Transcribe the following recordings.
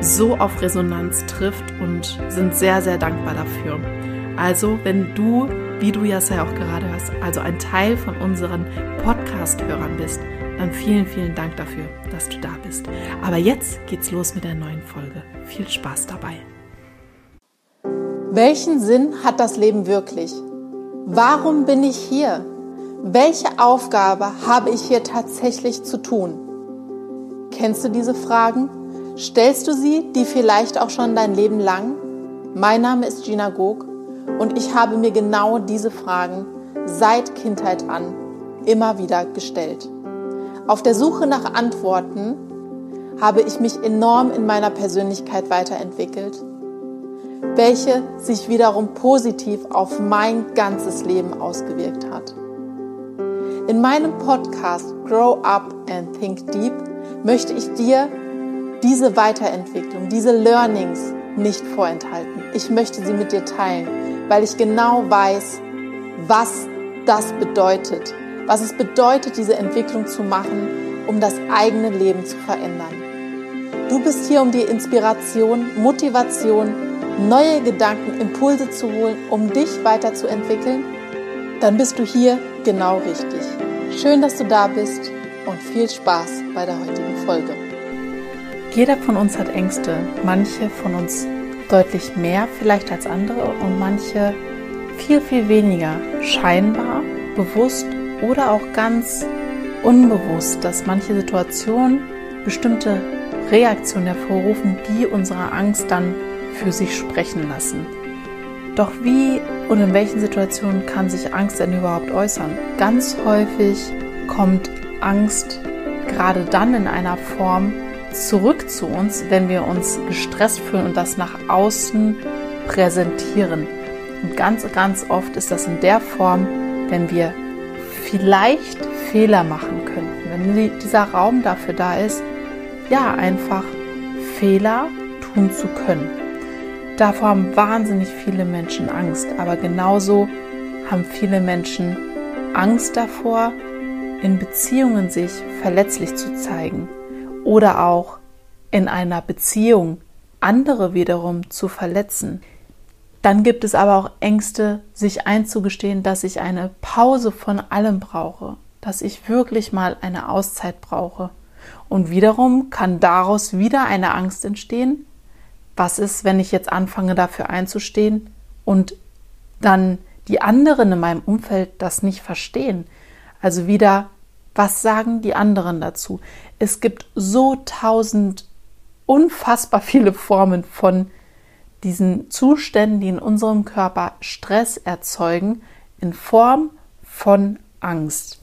so auf Resonanz trifft und sind sehr, sehr dankbar dafür. Also, wenn du, wie du ja auch gerade hörst, also ein Teil von unseren Podcast-Hörern bist, dann vielen, vielen Dank dafür, dass du da bist. Aber jetzt geht's los mit der neuen Folge. Viel Spaß dabei. Welchen Sinn hat das Leben wirklich? Warum bin ich hier? Welche Aufgabe habe ich hier tatsächlich zu tun? Kennst du diese Fragen? Stellst du sie, die vielleicht auch schon dein Leben lang? Mein Name ist Gina Gog und ich habe mir genau diese Fragen seit Kindheit an immer wieder gestellt. Auf der Suche nach Antworten habe ich mich enorm in meiner Persönlichkeit weiterentwickelt, welche sich wiederum positiv auf mein ganzes Leben ausgewirkt hat. In meinem Podcast Grow Up and Think Deep möchte ich dir diese Weiterentwicklung, diese Learnings nicht vorenthalten. Ich möchte sie mit dir teilen, weil ich genau weiß, was das bedeutet, was es bedeutet, diese Entwicklung zu machen, um das eigene Leben zu verändern. Du bist hier, um dir Inspiration, Motivation, neue Gedanken, Impulse zu holen, um dich weiterzuentwickeln. Dann bist du hier genau richtig. Schön, dass du da bist und viel Spaß bei der heutigen Folge. Jeder von uns hat Ängste, manche von uns deutlich mehr vielleicht als andere und manche viel, viel weniger scheinbar, bewusst oder auch ganz unbewusst, dass manche Situationen bestimmte Reaktionen hervorrufen, die unsere Angst dann für sich sprechen lassen. Doch wie und in welchen Situationen kann sich Angst denn überhaupt äußern? Ganz häufig kommt Angst gerade dann in einer Form zurück zu uns, wenn wir uns gestresst fühlen und das nach außen präsentieren. Und ganz, ganz oft ist das in der Form, wenn wir vielleicht Fehler machen könnten, wenn dieser Raum dafür da ist, ja, einfach Fehler tun zu können. Davor haben wahnsinnig viele Menschen Angst, aber genauso haben viele Menschen Angst davor, in Beziehungen sich verletzlich zu zeigen oder auch in einer Beziehung andere wiederum zu verletzen. Dann gibt es aber auch Ängste, sich einzugestehen, dass ich eine Pause von allem brauche, dass ich wirklich mal eine Auszeit brauche. Und wiederum kann daraus wieder eine Angst entstehen. Was ist, wenn ich jetzt anfange dafür einzustehen und dann die anderen in meinem Umfeld das nicht verstehen? Also wieder was sagen die anderen dazu? Es gibt so tausend unfassbar viele Formen von diesen Zuständen, die in unserem Körper Stress erzeugen, in Form von Angst.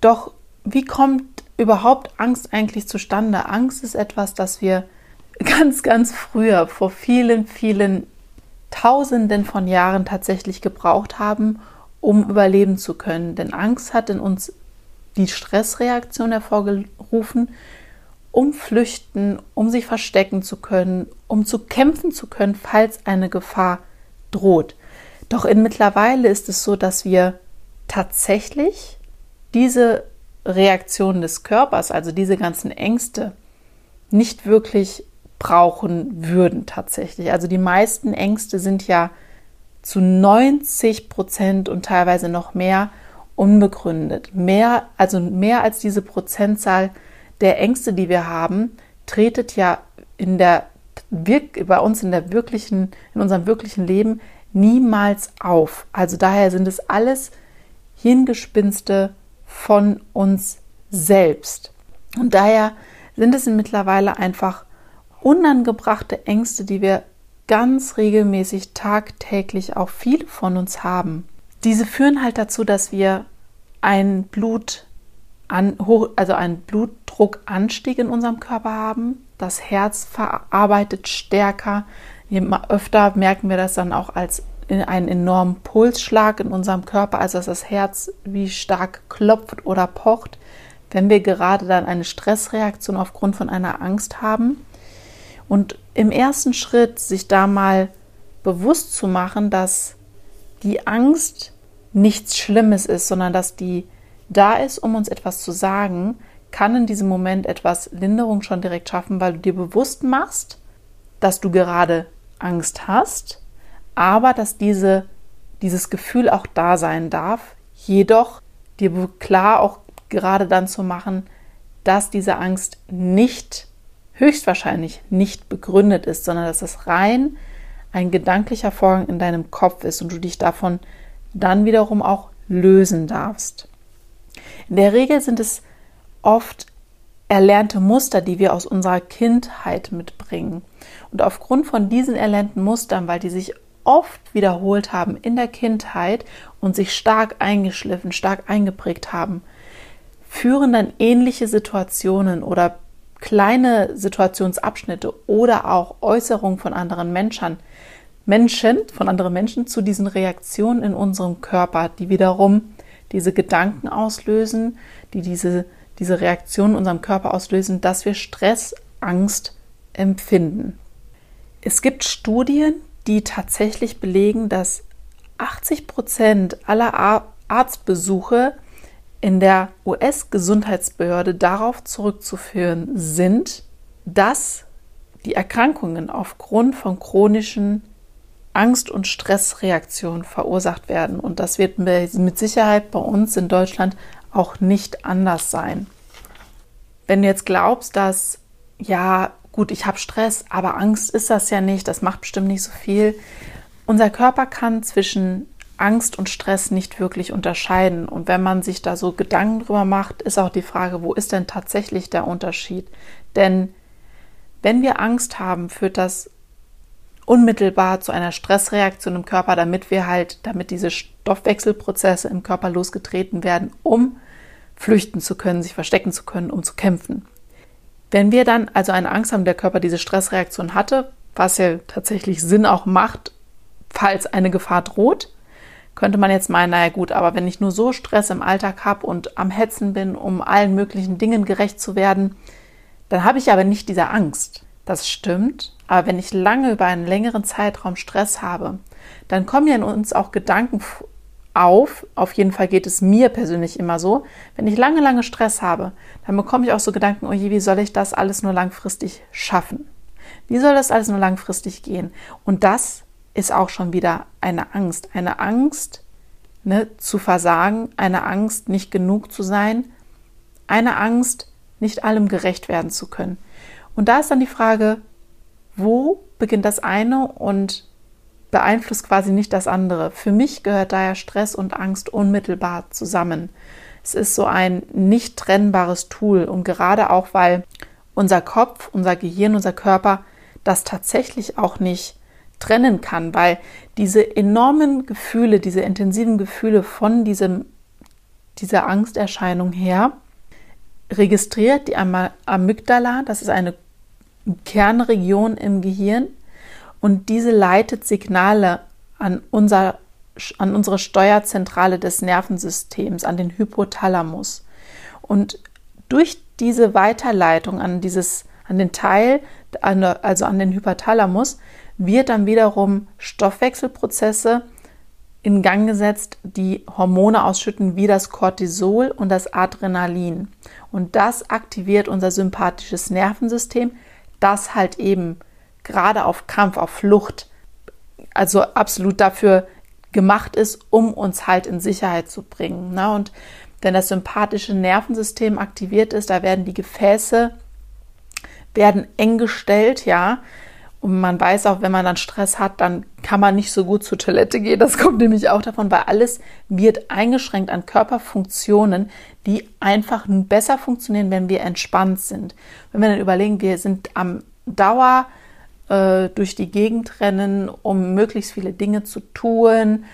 Doch wie kommt überhaupt Angst eigentlich zustande? Angst ist etwas, das wir ganz, ganz früher, vor vielen, vielen Tausenden von Jahren tatsächlich gebraucht haben, um überleben zu können. Denn Angst hat in uns die Stressreaktion hervorgerufen, um flüchten, um sich verstecken zu können, um zu kämpfen zu können, falls eine Gefahr droht. Doch in mittlerweile ist es so, dass wir tatsächlich diese Reaktion des Körpers, also diese ganzen Ängste, nicht wirklich brauchen würden tatsächlich. Also die meisten Ängste sind ja zu 90 Prozent und teilweise noch mehr unbegründet. Mehr, also mehr als diese Prozentzahl der Ängste, die wir haben, tretet ja in der bei uns in der wirklichen, in unserem wirklichen Leben niemals auf. Also daher sind es alles Hirngespinste von uns selbst. Und daher sind es mittlerweile einfach unangebrachte Ängste, die wir ganz regelmäßig tagtäglich auch viele von uns haben. Diese führen halt dazu, dass wir ein Blut an, also einen Blutdruckanstieg in unserem Körper haben. Das Herz verarbeitet stärker. Immer öfter merken wir das dann auch als einen enormen Pulsschlag in unserem Körper, also dass das Herz wie stark klopft oder pocht, wenn wir gerade dann eine Stressreaktion aufgrund von einer Angst haben. Und im ersten Schritt sich da mal bewusst zu machen, dass die Angst nichts Schlimmes ist, sondern dass die da ist, um uns etwas zu sagen, kann in diesem Moment etwas Linderung schon direkt schaffen, weil du dir bewusst machst, dass du gerade Angst hast, aber dass diese, dieses Gefühl auch da sein darf, jedoch dir klar auch gerade dann zu machen, dass diese Angst nicht, höchstwahrscheinlich nicht begründet ist, sondern dass es rein ein gedanklicher Vorgang in deinem Kopf ist und du dich davon dann wiederum auch lösen darfst. In der Regel sind es oft erlernte Muster, die wir aus unserer Kindheit mitbringen. Und aufgrund von diesen erlernten Mustern, weil die sich oft wiederholt haben in der Kindheit und sich stark eingeschliffen, stark eingeprägt haben, führen dann ähnliche Situationen oder kleine Situationsabschnitte oder auch Äußerungen von anderen Menschen, Menschen, von anderen Menschen zu diesen Reaktionen in unserem Körper, die wiederum diese Gedanken auslösen, die diese, diese Reaktion in unserem Körper auslösen, dass wir Stress, Angst empfinden. Es gibt Studien, die tatsächlich belegen, dass 80 Prozent aller Arztbesuche in der US-Gesundheitsbehörde darauf zurückzuführen sind, dass die Erkrankungen aufgrund von chronischen Angst- und Stressreaktionen verursacht werden. Und das wird mit Sicherheit bei uns in Deutschland auch nicht anders sein. Wenn du jetzt glaubst, dass, ja, gut, ich habe Stress, aber Angst ist das ja nicht, das macht bestimmt nicht so viel. Unser Körper kann zwischen Angst und Stress nicht wirklich unterscheiden. Und wenn man sich da so Gedanken drüber macht, ist auch die Frage, wo ist denn tatsächlich der Unterschied? Denn wenn wir Angst haben, führt das unmittelbar zu einer Stressreaktion im Körper, damit wir halt, damit diese Stoffwechselprozesse im Körper losgetreten werden, um flüchten zu können, sich verstecken zu können, um zu kämpfen. Wenn wir dann also eine Angst haben, der Körper diese Stressreaktion hatte, was ja tatsächlich Sinn auch macht, falls eine Gefahr droht, könnte man jetzt meinen, naja gut, aber wenn ich nur so Stress im Alltag habe und am Hetzen bin, um allen möglichen Dingen gerecht zu werden, dann habe ich aber nicht diese Angst. Das stimmt, aber wenn ich lange über einen längeren Zeitraum Stress habe, dann kommen ja in uns auch Gedanken auf. Auf jeden Fall geht es mir persönlich immer so. Wenn ich lange, lange Stress habe, dann bekomme ich auch so Gedanken, oh je, wie soll ich das alles nur langfristig schaffen? Wie soll das alles nur langfristig gehen? Und das ist auch schon wieder eine Angst. Eine Angst, ne, zu versagen, eine Angst, nicht genug zu sein, eine Angst, nicht allem gerecht werden zu können. Und da ist dann die Frage, wo beginnt das eine und beeinflusst quasi nicht das andere. Für mich gehört daher Stress und Angst unmittelbar zusammen. Es ist so ein nicht trennbares Tool und gerade auch, weil unser Kopf, unser Gehirn, unser Körper das tatsächlich auch nicht trennen kann, weil diese enormen Gefühle, diese intensiven Gefühle von diesem, dieser Angsterscheinung her registriert die Amygdala, das ist eine Kernregion im Gehirn und diese leitet Signale an, unser, an unsere Steuerzentrale des Nervensystems, an den Hypothalamus. Und durch diese Weiterleitung an dieses, an den Teil, also an den Hypothalamus, wird dann wiederum Stoffwechselprozesse in Gang gesetzt, die Hormone ausschütten, wie das Cortisol und das Adrenalin. Und das aktiviert unser sympathisches Nervensystem, das halt eben gerade auf Kampf, auf Flucht, also absolut dafür gemacht ist, um uns halt in Sicherheit zu bringen. Ne? Und wenn das sympathische Nervensystem aktiviert ist, da werden die Gefäße werden eng gestellt, ja, Und man weiß auch, wenn man dann Stress hat, dann kann man nicht so gut zur Toilette gehen. Das kommt nämlich auch davon, weil alles wird eingeschränkt an Körperfunktionen, die einfach besser funktionieren, wenn wir entspannt sind. Wenn wir dann überlegen, wir sind am Dauer äh, durch die Gegend rennen, um möglichst viele Dinge zu tun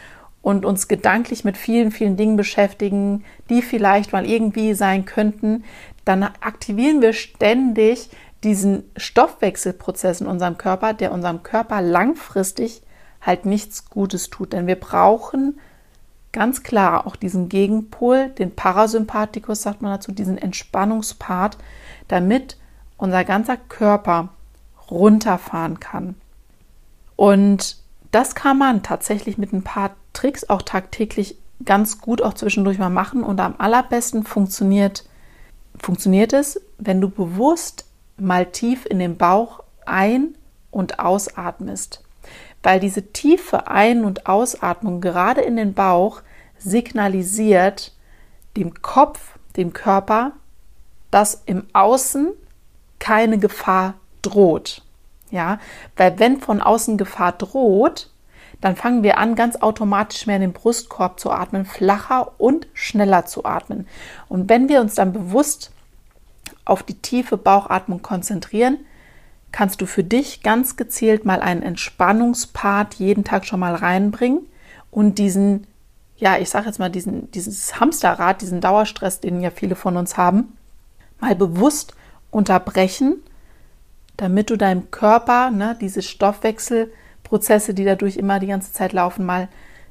und uns gedanklich mit vielen, vielen Dingen beschäftigen, die vielleicht mal irgendwie sein könnten, dann aktivieren wir ständig diesen Stoffwechselprozess in unserem Körper, der unserem Körper langfristig halt nichts Gutes tut. Denn wir brauchen ganz klar auch diesen Gegenpol, den Parasympathikus, sagt man dazu, diesen Entspannungspart, damit unser ganzer Körper runterfahren kann. Und das kann man tatsächlich mit ein paar Tricks auch tagtäglich ganz gut auch zwischendurch mal machen. Und am allerbesten funktioniert, funktioniert es, wenn du bewusst mal tief in den Bauch ein- und ausatmest. Weil diese tiefe Ein- und Ausatmung gerade in den Bauch signalisiert dem Kopf, dem Körper, dass im Außen keine Gefahr droht. Ja, weil wenn von außen Gefahr droht, dann fangen wir an, ganz automatisch mehr in den Brustkorb zu atmen, flacher und schneller zu atmen. Und wenn wir uns dann bewusst auf die tiefe Bauchatmung konzentrieren, kannst du für dich ganz gezielt mal einen Entspannungspart jeden Tag schon mal reinbringen und diesen, ja, ich sage jetzt mal, diesen, dieses Hamsterrad, diesen Dauerstress, den ja viele von uns haben, mal bewusst unterbrechen, damit du deinem Körper ne, diese Stoffwechselprozesse, die dadurch immer die ganze Zeit laufen, mal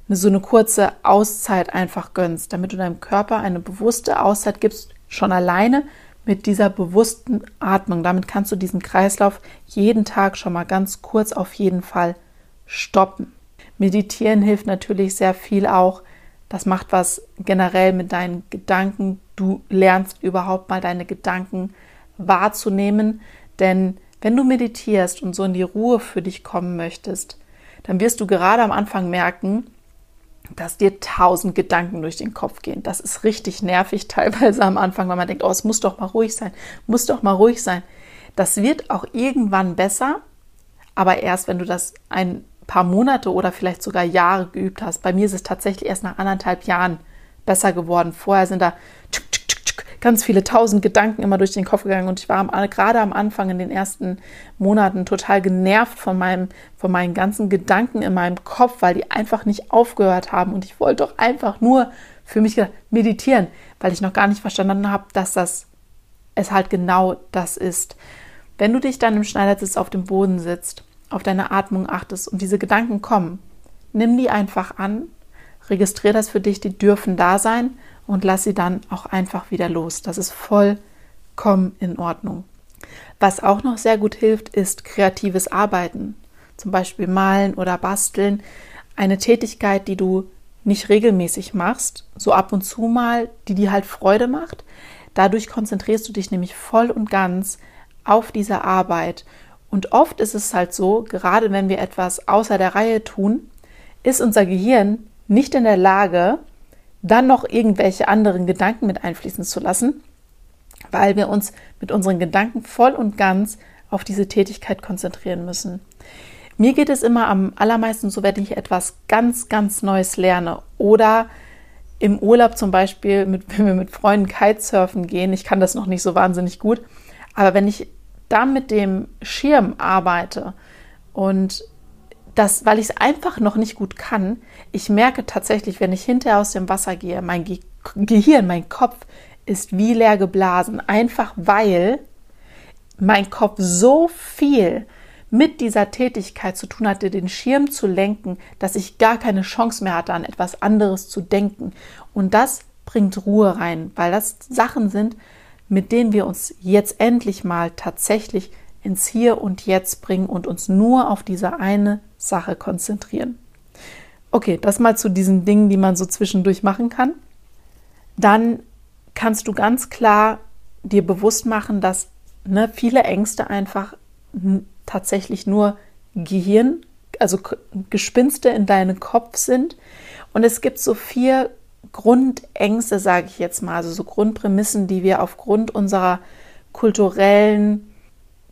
so eine kurze Auszeit einfach gönnst, damit du deinem Körper eine bewusste Auszeit gibst, schon alleine, mit dieser bewussten Atmung. Damit kannst du diesen Kreislauf jeden Tag schon mal ganz kurz auf jeden Fall stoppen. Meditieren hilft natürlich sehr viel auch. Das macht was generell mit deinen Gedanken. Du lernst überhaupt mal deine Gedanken wahrzunehmen. Denn wenn du meditierst und so in die Ruhe für dich kommen möchtest, dann wirst du gerade am Anfang merken, dass dir tausend Gedanken durch den Kopf gehen. Das ist richtig nervig teilweise am Anfang, weil man denkt, oh, es muss doch mal ruhig sein, muss doch mal ruhig sein. Das wird auch irgendwann besser, aber erst wenn du das ein paar Monate oder vielleicht sogar Jahre geübt hast. Bei mir ist es tatsächlich erst nach anderthalb Jahren besser geworden. Vorher sind da ganz viele tausend Gedanken immer durch den Kopf gegangen und ich war am, gerade am Anfang in den ersten Monaten total genervt von meinem, von meinen ganzen Gedanken in meinem Kopf, weil die einfach nicht aufgehört haben und ich wollte doch einfach nur für mich meditieren, weil ich noch gar nicht verstanden habe, dass das es halt genau das ist. Wenn du dich dann im Schneidersitz auf dem Boden sitzt, auf deine Atmung achtest und diese Gedanken kommen, nimm die einfach an, registriere das für dich, die dürfen da sein und lass sie dann auch einfach wieder los. Das ist vollkommen in Ordnung. Was auch noch sehr gut hilft, ist kreatives Arbeiten. Zum Beispiel malen oder basteln. Eine Tätigkeit, die du nicht regelmäßig machst, so ab und zu mal, die dir halt Freude macht. Dadurch konzentrierst du dich nämlich voll und ganz auf diese Arbeit. Und oft ist es halt so, gerade wenn wir etwas außer der Reihe tun, ist unser Gehirn nicht in der Lage, dann noch irgendwelche anderen Gedanken mit einfließen zu lassen, weil wir uns mit unseren Gedanken voll und ganz auf diese Tätigkeit konzentrieren müssen. Mir geht es immer am allermeisten so, wenn ich etwas ganz, ganz Neues lerne oder im Urlaub zum Beispiel, mit, wenn wir mit Freunden Kitesurfen gehen. Ich kann das noch nicht so wahnsinnig gut, aber wenn ich da mit dem Schirm arbeite und das, weil ich es einfach noch nicht gut kann, ich merke tatsächlich, wenn ich hinterher aus dem Wasser gehe, mein Ge Gehirn, mein Kopf ist wie leer geblasen, einfach weil mein Kopf so viel mit dieser Tätigkeit zu tun hatte, den Schirm zu lenken, dass ich gar keine Chance mehr hatte, an etwas anderes zu denken. Und das bringt Ruhe rein, weil das Sachen sind, mit denen wir uns jetzt endlich mal tatsächlich ins Hier und Jetzt bringen und uns nur auf diese eine Sache konzentrieren. Okay, das mal zu diesen Dingen, die man so zwischendurch machen kann. Dann kannst du ganz klar dir bewusst machen, dass ne, viele Ängste einfach tatsächlich nur Gehirn, also Gespinste in deinem Kopf sind. Und es gibt so vier Grundängste, sage ich jetzt mal, also so Grundprämissen, die wir aufgrund unserer kulturellen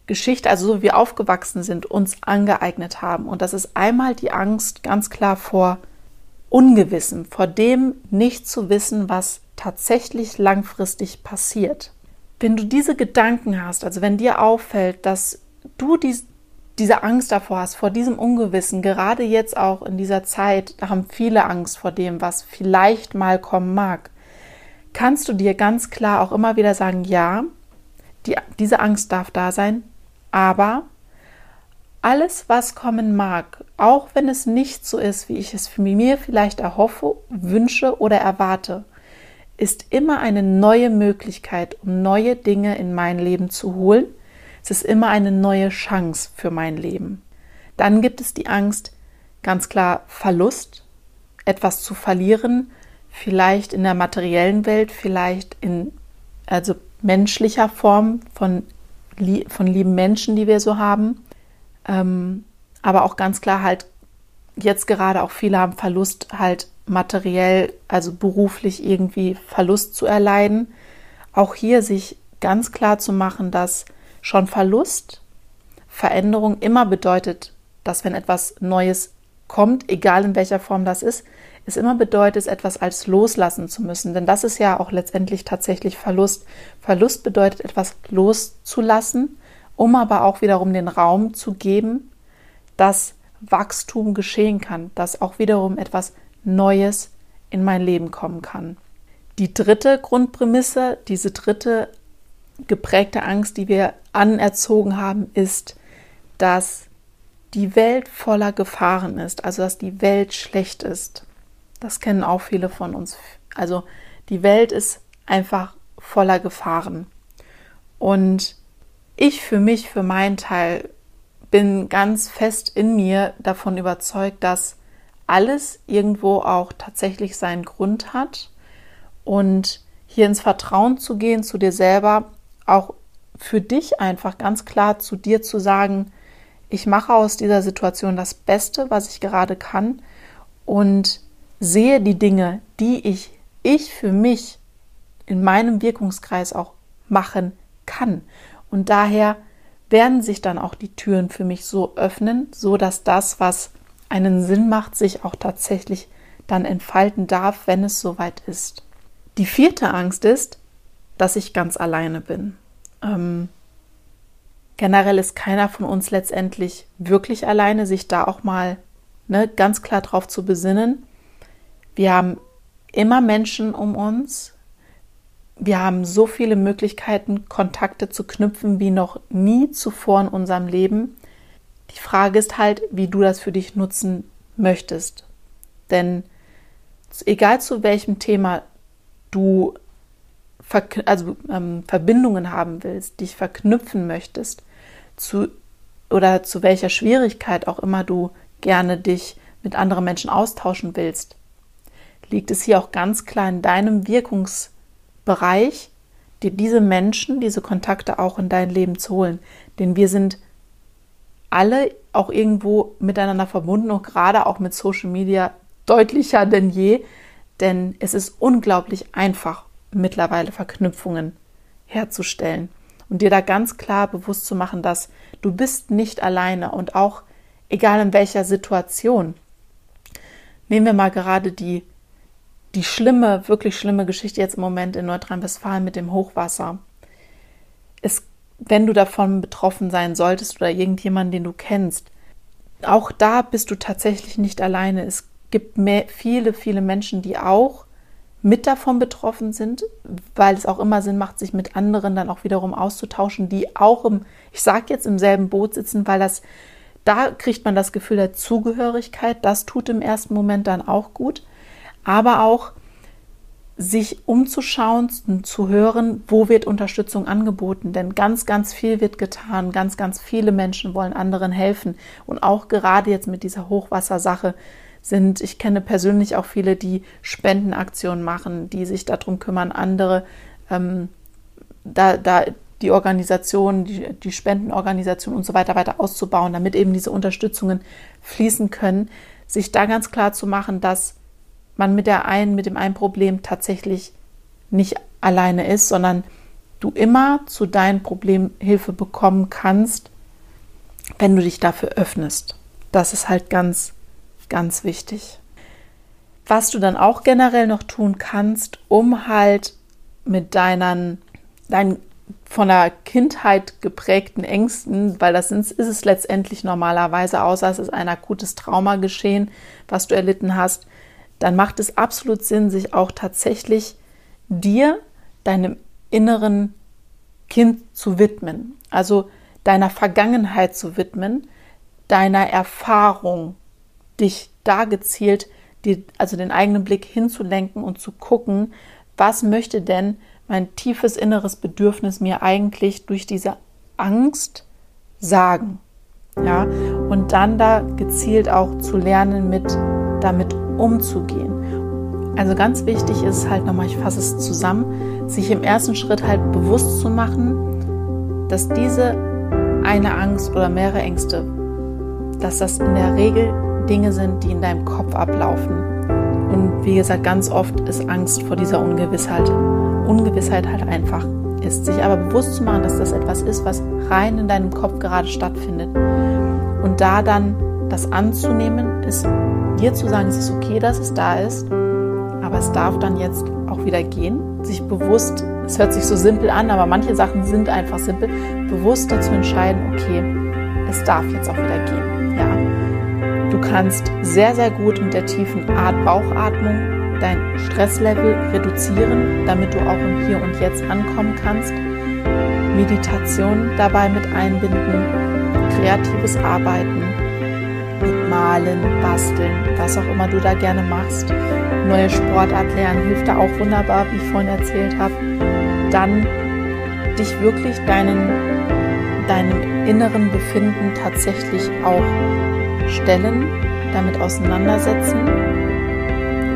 Geschichte, also so wie wir aufgewachsen sind, uns angeeignet haben. Und das ist einmal die Angst ganz klar vor Ungewissen, vor dem nicht zu wissen, was tatsächlich langfristig passiert. Wenn du diese Gedanken hast, also wenn dir auffällt, dass du dies, diese Angst davor hast, vor diesem Ungewissen, gerade jetzt auch in dieser Zeit, da haben viele Angst vor dem, was vielleicht mal kommen mag, kannst du dir ganz klar auch immer wieder sagen, ja, die, diese Angst darf da sein, aber alles, was kommen mag, auch wenn es nicht so ist, wie ich es für mir vielleicht erhoffe, wünsche oder erwarte, ist immer eine neue Möglichkeit, um neue Dinge in mein Leben zu holen. Es ist immer eine neue Chance für mein Leben. Dann gibt es die Angst, ganz klar Verlust, etwas zu verlieren, vielleicht in der materiellen Welt, vielleicht in also menschlicher Form von von lieben Menschen, die wir so haben. Ähm, aber auch ganz klar halt jetzt gerade auch viele haben Verlust halt materiell, also beruflich irgendwie Verlust zu erleiden. Auch hier sich ganz klar zu machen, dass schon Verlust, Veränderung immer bedeutet, dass wenn etwas Neues kommt, egal in welcher Form das ist, es immer bedeutet, etwas als loslassen zu müssen. Denn das ist ja auch letztendlich tatsächlich Verlust. Verlust bedeutet, etwas loszulassen, um aber auch wiederum den Raum zu geben, dass Wachstum geschehen kann, dass auch wiederum etwas Neues in mein Leben kommen kann. Die dritte Grundprämisse, diese dritte geprägte Angst, die wir anerzogen haben, ist, dass die Welt voller Gefahren ist, also dass die Welt schlecht ist. Das kennen auch viele von uns. Also die Welt ist einfach voller Gefahren. Und ich für mich, für meinen Teil, bin ganz fest in mir davon überzeugt, dass alles irgendwo auch tatsächlich seinen Grund hat und hier ins Vertrauen zu gehen zu dir selber, auch für dich einfach ganz klar zu dir zu sagen, ich mache aus dieser Situation das Beste, was ich gerade kann und sehe die Dinge, die ich, ich für mich in meinem Wirkungskreis auch machen kann. Und daher werden sich dann auch die Türen für mich so öffnen, so dass das, was einen Sinn macht, sich auch tatsächlich dann entfalten darf, wenn es soweit ist. Die vierte Angst ist, dass ich ganz alleine bin. Ähm, generell ist keiner von uns letztendlich wirklich alleine, sich da auch mal ne, ganz klar drauf zu besinnen. Wir haben immer Menschen um uns. Wir haben so viele Möglichkeiten, Kontakte zu knüpfen wie noch nie zuvor in unserem Leben. Die Frage ist halt, wie du das für dich nutzen möchtest. Denn egal zu welchem Thema du Ver also, ähm, Verbindungen haben willst, dich verknüpfen möchtest, zu, oder zu welcher Schwierigkeit auch immer du gerne dich mit anderen Menschen austauschen willst, liegt es hier auch ganz klar in deinem Wirkungsbereich, dir diese Menschen, diese Kontakte auch in dein Leben zu holen. Denn wir sind alle auch irgendwo miteinander verbunden und gerade auch mit Social Media deutlicher denn je, denn es ist unglaublich einfach, mittlerweile Verknüpfungen herzustellen und dir da ganz klar bewusst zu machen, dass du bist nicht alleine und auch egal in welcher Situation. Nehmen wir mal gerade die die schlimme, wirklich schlimme Geschichte jetzt im Moment in Nordrhein-Westfalen mit dem Hochwasser. Es, wenn du davon betroffen sein solltest oder irgendjemanden, den du kennst, auch da bist du tatsächlich nicht alleine. Es gibt mehr, viele, viele Menschen, die auch mit davon betroffen sind, weil es auch immer Sinn macht, sich mit anderen dann auch wiederum auszutauschen, die auch im, ich sage jetzt im selben Boot sitzen, weil das, da kriegt man das Gefühl der Zugehörigkeit, das tut im ersten Moment dann auch gut aber auch sich umzuschauen zu hören, wo wird Unterstützung angeboten. Denn ganz, ganz viel wird getan. Ganz, ganz viele Menschen wollen anderen helfen. Und auch gerade jetzt mit dieser Hochwassersache sind, ich kenne persönlich auch viele, die Spendenaktionen machen, die sich darum kümmern, andere, ähm, da, da die Organisation, die, die Spendenorganisation und so weiter weiter auszubauen, damit eben diese Unterstützungen fließen können. Sich da ganz klar zu machen, dass man mit der einen, mit dem einen Problem tatsächlich nicht alleine ist, sondern du immer zu deinen Problemen Hilfe bekommen kannst, wenn du dich dafür öffnest. Das ist halt ganz, ganz wichtig. Was du dann auch generell noch tun kannst, um halt mit deinen, deinen von der Kindheit geprägten Ängsten, weil das ist, ist es letztendlich normalerweise, außer es ist ein akutes Trauma geschehen, was du erlitten hast, dann macht es absolut Sinn, sich auch tatsächlich dir, deinem inneren Kind zu widmen, also deiner Vergangenheit zu widmen, deiner Erfahrung, dich da gezielt, die, also den eigenen Blick hinzulenken und zu gucken, was möchte denn mein tiefes inneres Bedürfnis mir eigentlich durch diese Angst sagen. Ja, und dann da gezielt auch zu lernen, mit damit umzugehen. Also ganz wichtig ist halt nochmal, ich fasse es zusammen, sich im ersten Schritt halt bewusst zu machen, dass diese eine Angst oder mehrere Ängste, dass das in der Regel Dinge sind, die in deinem Kopf ablaufen. Und wie gesagt, ganz oft ist Angst vor dieser Ungewissheit Ungewissheit halt einfach ist. Sich aber bewusst zu machen, dass das etwas ist, was rein in deinem Kopf gerade stattfindet. Und da dann das anzunehmen, ist dir zu sagen, es ist okay, dass es da ist, aber es darf dann jetzt auch wieder gehen. Sich bewusst, es hört sich so simpel an, aber manche Sachen sind einfach simpel, bewusst dazu entscheiden, okay, es darf jetzt auch wieder gehen. Ja. Du kannst sehr, sehr gut mit der tiefen Art Bauchatmung dein Stresslevel reduzieren, damit du auch im Hier und Jetzt ankommen kannst. Meditation dabei mit einbinden, kreatives Arbeiten, Malen, Basteln, was auch immer du da gerne machst. Neue Sportart lernen hilft da auch wunderbar, wie ich vorhin erzählt habe. Dann dich wirklich deinen, deinem inneren Befinden tatsächlich auch stellen, damit auseinandersetzen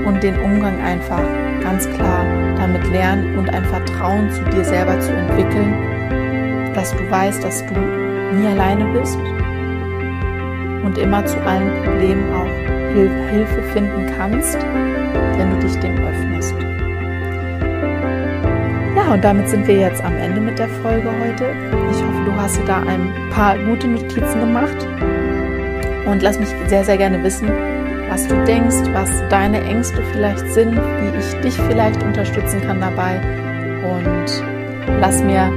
und den Umgang einfach ganz klar damit lernen und ein Vertrauen zu dir selber zu entwickeln, dass du weißt, dass du nie alleine bist und immer zu allen Problemen auch Hil Hilfe finden kannst, wenn du dich dem öffnest. Ja, und damit sind wir jetzt am Ende mit der Folge heute. Ich hoffe, du hast da ein paar gute Notizen gemacht und lass mich sehr, sehr gerne wissen, was du denkst, was deine Ängste vielleicht sind, wie ich dich vielleicht unterstützen kann dabei. Und lass mir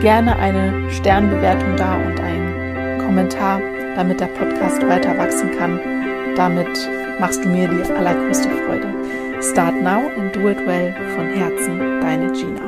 gerne eine Sternbewertung da und einen Kommentar, damit der Podcast weiter wachsen kann. Damit machst du mir die allergrößte Freude. Start now and do it well von Herzen, deine Gina.